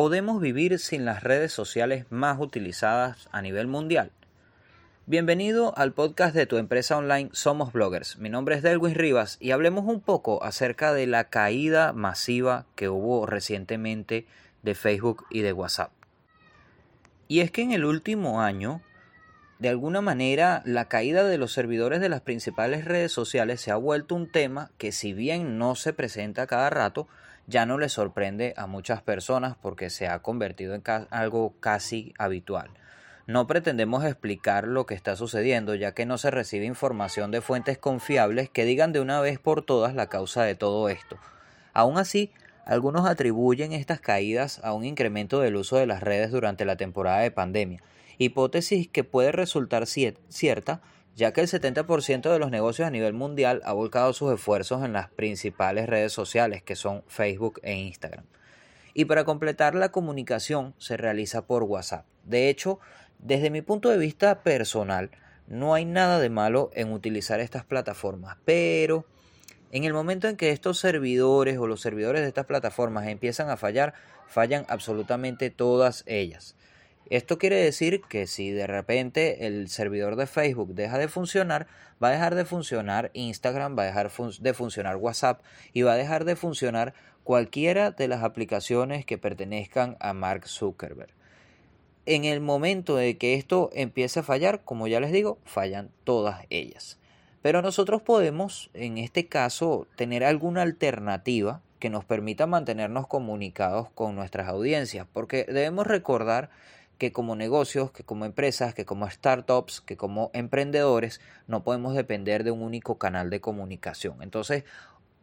¿Podemos vivir sin las redes sociales más utilizadas a nivel mundial? Bienvenido al podcast de tu empresa online Somos Bloggers. Mi nombre es Delwin Rivas y hablemos un poco acerca de la caída masiva que hubo recientemente de Facebook y de WhatsApp. Y es que en el último año, de alguna manera, la caída de los servidores de las principales redes sociales se ha vuelto un tema que si bien no se presenta cada rato, ya no le sorprende a muchas personas porque se ha convertido en algo casi habitual. No pretendemos explicar lo que está sucediendo, ya que no se recibe información de fuentes confiables que digan de una vez por todas la causa de todo esto. Aún así, algunos atribuyen estas caídas a un incremento del uso de las redes durante la temporada de pandemia, hipótesis que puede resultar cierta ya que el 70% de los negocios a nivel mundial ha volcado sus esfuerzos en las principales redes sociales que son Facebook e Instagram. Y para completar la comunicación se realiza por WhatsApp. De hecho, desde mi punto de vista personal, no hay nada de malo en utilizar estas plataformas, pero en el momento en que estos servidores o los servidores de estas plataformas empiezan a fallar, fallan absolutamente todas ellas. Esto quiere decir que si de repente el servidor de Facebook deja de funcionar, va a dejar de funcionar Instagram, va a dejar de funcionar WhatsApp y va a dejar de funcionar cualquiera de las aplicaciones que pertenezcan a Mark Zuckerberg. En el momento de que esto empiece a fallar, como ya les digo, fallan todas ellas. Pero nosotros podemos, en este caso, tener alguna alternativa que nos permita mantenernos comunicados con nuestras audiencias, porque debemos recordar que como negocios, que como empresas, que como startups, que como emprendedores, no podemos depender de un único canal de comunicación. Entonces,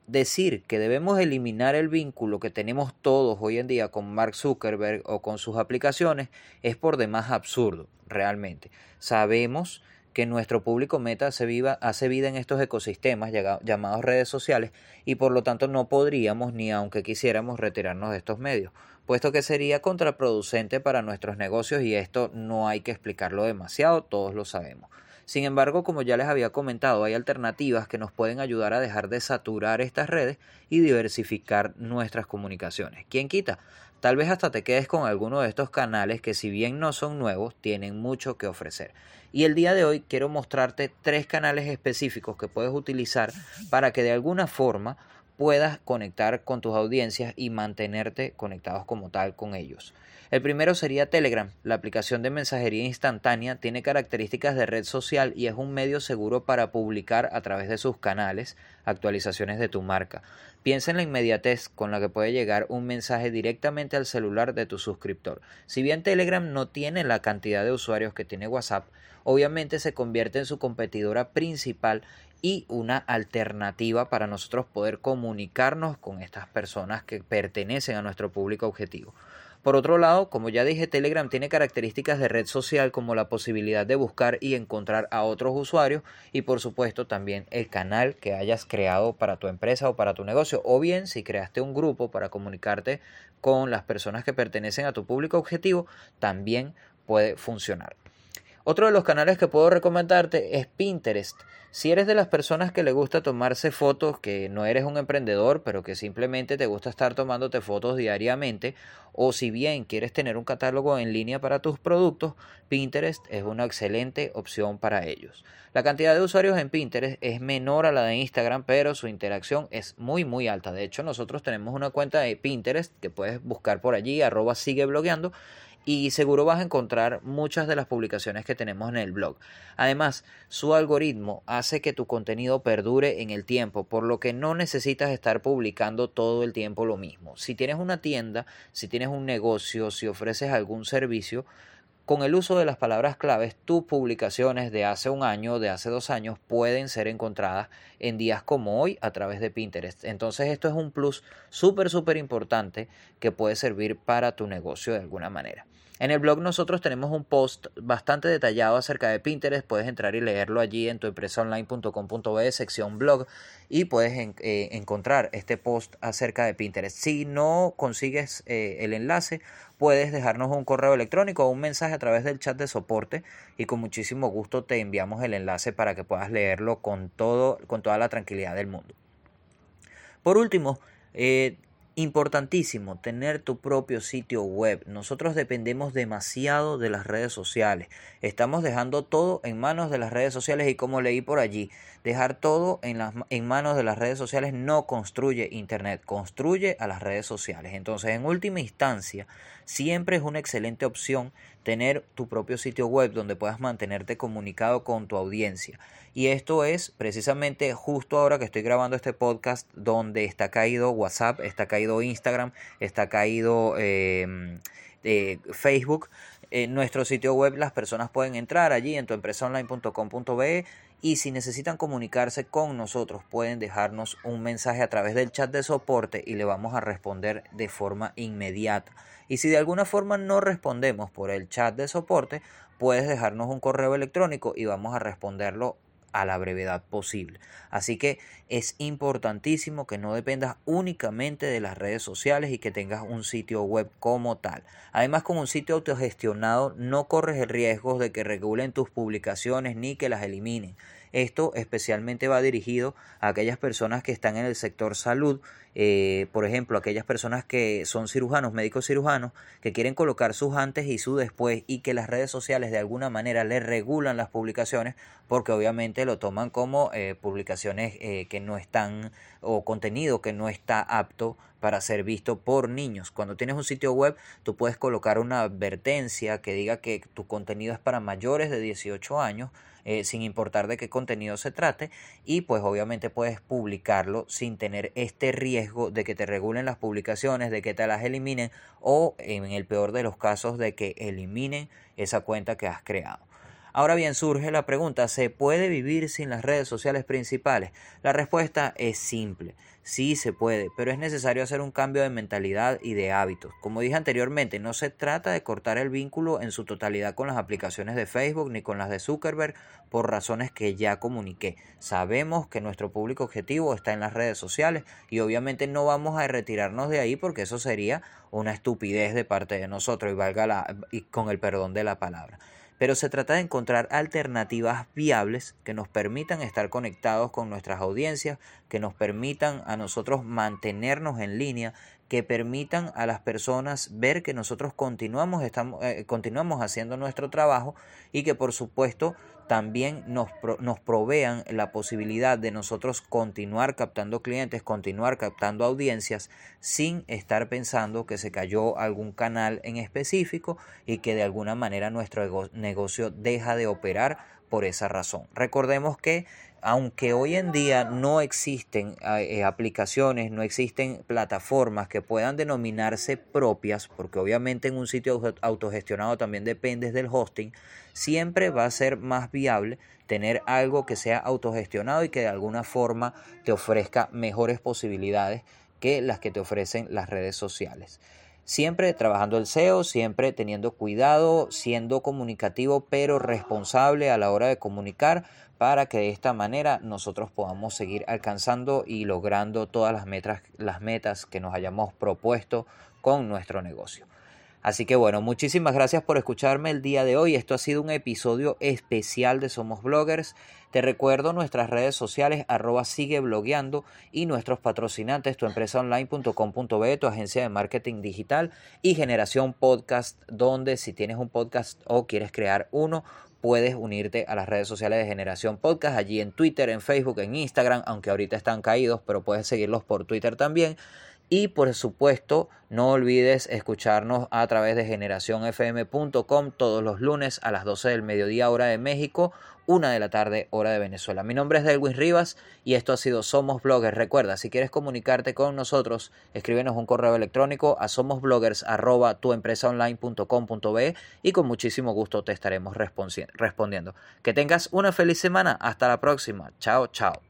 decir que debemos eliminar el vínculo que tenemos todos hoy en día con Mark Zuckerberg o con sus aplicaciones es por demás absurdo, realmente. Sabemos que nuestro público meta hace, viva, hace vida en estos ecosistemas llamados redes sociales y por lo tanto no podríamos ni aunque quisiéramos retirarnos de estos medios puesto que sería contraproducente para nuestros negocios y esto no hay que explicarlo demasiado, todos lo sabemos. Sin embargo, como ya les había comentado, hay alternativas que nos pueden ayudar a dejar de saturar estas redes y diversificar nuestras comunicaciones. ¿Quién quita? Tal vez hasta te quedes con alguno de estos canales que si bien no son nuevos, tienen mucho que ofrecer. Y el día de hoy quiero mostrarte tres canales específicos que puedes utilizar para que de alguna forma puedas conectar con tus audiencias y mantenerte conectados como tal con ellos. El primero sería Telegram. La aplicación de mensajería instantánea tiene características de red social y es un medio seguro para publicar a través de sus canales actualizaciones de tu marca. Piensa en la inmediatez con la que puede llegar un mensaje directamente al celular de tu suscriptor. Si bien Telegram no tiene la cantidad de usuarios que tiene WhatsApp, obviamente se convierte en su competidora principal y una alternativa para nosotros poder comunicarnos con estas personas que pertenecen a nuestro público objetivo. Por otro lado, como ya dije, Telegram tiene características de red social como la posibilidad de buscar y encontrar a otros usuarios y por supuesto también el canal que hayas creado para tu empresa o para tu negocio o bien si creaste un grupo para comunicarte con las personas que pertenecen a tu público objetivo también puede funcionar. Otro de los canales que puedo recomendarte es Pinterest. Si eres de las personas que le gusta tomarse fotos, que no eres un emprendedor, pero que simplemente te gusta estar tomándote fotos diariamente, o si bien quieres tener un catálogo en línea para tus productos, Pinterest es una excelente opción para ellos. La cantidad de usuarios en Pinterest es menor a la de Instagram, pero su interacción es muy muy alta. De hecho, nosotros tenemos una cuenta de Pinterest que puedes buscar por allí, arroba sigue blogueando, y seguro vas a encontrar muchas de las publicaciones que tenemos en el blog. Además, su algoritmo hace que tu contenido perdure en el tiempo, por lo que no necesitas estar publicando todo el tiempo lo mismo. Si tienes una tienda, si tienes un negocio, si ofreces algún servicio, con el uso de las palabras claves, tus publicaciones de hace un año, de hace dos años, pueden ser encontradas en días como hoy a través de Pinterest. Entonces esto es un plus súper, súper importante que puede servir para tu negocio de alguna manera. En el blog nosotros tenemos un post bastante detallado acerca de Pinterest, puedes entrar y leerlo allí en tu empresaonline.com.be sección blog y puedes eh, encontrar este post acerca de Pinterest. Si no consigues eh, el enlace, puedes dejarnos un correo electrónico o un mensaje a través del chat de soporte y con muchísimo gusto te enviamos el enlace para que puedas leerlo con, todo, con toda la tranquilidad del mundo. Por último, eh, Importantísimo tener tu propio sitio web. Nosotros dependemos demasiado de las redes sociales. Estamos dejando todo en manos de las redes sociales y como leí por allí, dejar todo en, las, en manos de las redes sociales no construye Internet, construye a las redes sociales. Entonces, en última instancia, siempre es una excelente opción tener tu propio sitio web donde puedas mantenerte comunicado con tu audiencia. Y esto es precisamente justo ahora que estoy grabando este podcast donde está caído WhatsApp, está caído Instagram, está caído em, eh, Facebook. En nuestro sitio web las personas pueden entrar allí en tuempresaonline.com.be y si necesitan comunicarse con nosotros pueden dejarnos un mensaje a través del chat de soporte y le vamos a responder de forma inmediata. Y si de alguna forma no respondemos por el chat de soporte, puedes dejarnos un correo electrónico y vamos a responderlo a la brevedad posible. Así que es importantísimo que no dependas únicamente de las redes sociales y que tengas un sitio web como tal. Además, con un sitio autogestionado no corres el riesgo de que regulen tus publicaciones ni que las eliminen. Esto especialmente va dirigido a aquellas personas que están en el sector salud, eh, por ejemplo, aquellas personas que son cirujanos, médicos cirujanos, que quieren colocar sus antes y su después y que las redes sociales de alguna manera les regulan las publicaciones porque obviamente lo toman como eh, publicaciones eh, que no están o contenido que no está apto para ser visto por niños. Cuando tienes un sitio web, tú puedes colocar una advertencia que diga que tu contenido es para mayores de 18 años eh, sin importar de qué contenido se trate y pues obviamente puedes publicarlo sin tener este riesgo de que te regulen las publicaciones, de que te las eliminen o en el peor de los casos de que eliminen esa cuenta que has creado. Ahora bien, surge la pregunta, ¿se puede vivir sin las redes sociales principales? La respuesta es simple, sí se puede, pero es necesario hacer un cambio de mentalidad y de hábitos. Como dije anteriormente, no se trata de cortar el vínculo en su totalidad con las aplicaciones de Facebook ni con las de Zuckerberg por razones que ya comuniqué. Sabemos que nuestro público objetivo está en las redes sociales y obviamente no vamos a retirarnos de ahí porque eso sería una estupidez de parte de nosotros y valga la, y con el perdón de la palabra pero se trata de encontrar alternativas viables que nos permitan estar conectados con nuestras audiencias, que nos permitan a nosotros mantenernos en línea, que permitan a las personas ver que nosotros continuamos, estamos, eh, continuamos haciendo nuestro trabajo y que por supuesto también nos, nos provean la posibilidad de nosotros continuar captando clientes, continuar captando audiencias sin estar pensando que se cayó algún canal en específico y que de alguna manera nuestro negocio deja de operar por esa razón. Recordemos que aunque hoy en día no existen eh, aplicaciones, no existen plataformas que puedan denominarse propias, porque obviamente en un sitio autogestionado también dependes del hosting, siempre va a ser más viable tener algo que sea autogestionado y que de alguna forma te ofrezca mejores posibilidades que las que te ofrecen las redes sociales. Siempre trabajando el SEO, siempre teniendo cuidado, siendo comunicativo pero responsable a la hora de comunicar para que de esta manera nosotros podamos seguir alcanzando y logrando todas las metas, las metas que nos hayamos propuesto con nuestro negocio. Así que bueno, muchísimas gracias por escucharme el día de hoy. Esto ha sido un episodio especial de Somos Bloggers. Te recuerdo nuestras redes sociales arroba sigue blogueando y nuestros patrocinantes tuempresaonline.com.be, tu agencia de marketing digital y generación podcast, donde si tienes un podcast o quieres crear uno, puedes unirte a las redes sociales de Generación Podcast, allí en Twitter, en Facebook, en Instagram, aunque ahorita están caídos, pero puedes seguirlos por Twitter también. Y por supuesto, no olvides escucharnos a través de generacionfm.com todos los lunes a las 12 del mediodía hora de México, una de la tarde hora de Venezuela. Mi nombre es Delwin Rivas y esto ha sido Somos Bloggers. Recuerda, si quieres comunicarte con nosotros, escríbenos un correo electrónico a somosbloggers.tuempresaonline.com.be y con muchísimo gusto te estaremos respondiendo. Que tengas una feliz semana. Hasta la próxima. Chao, chao.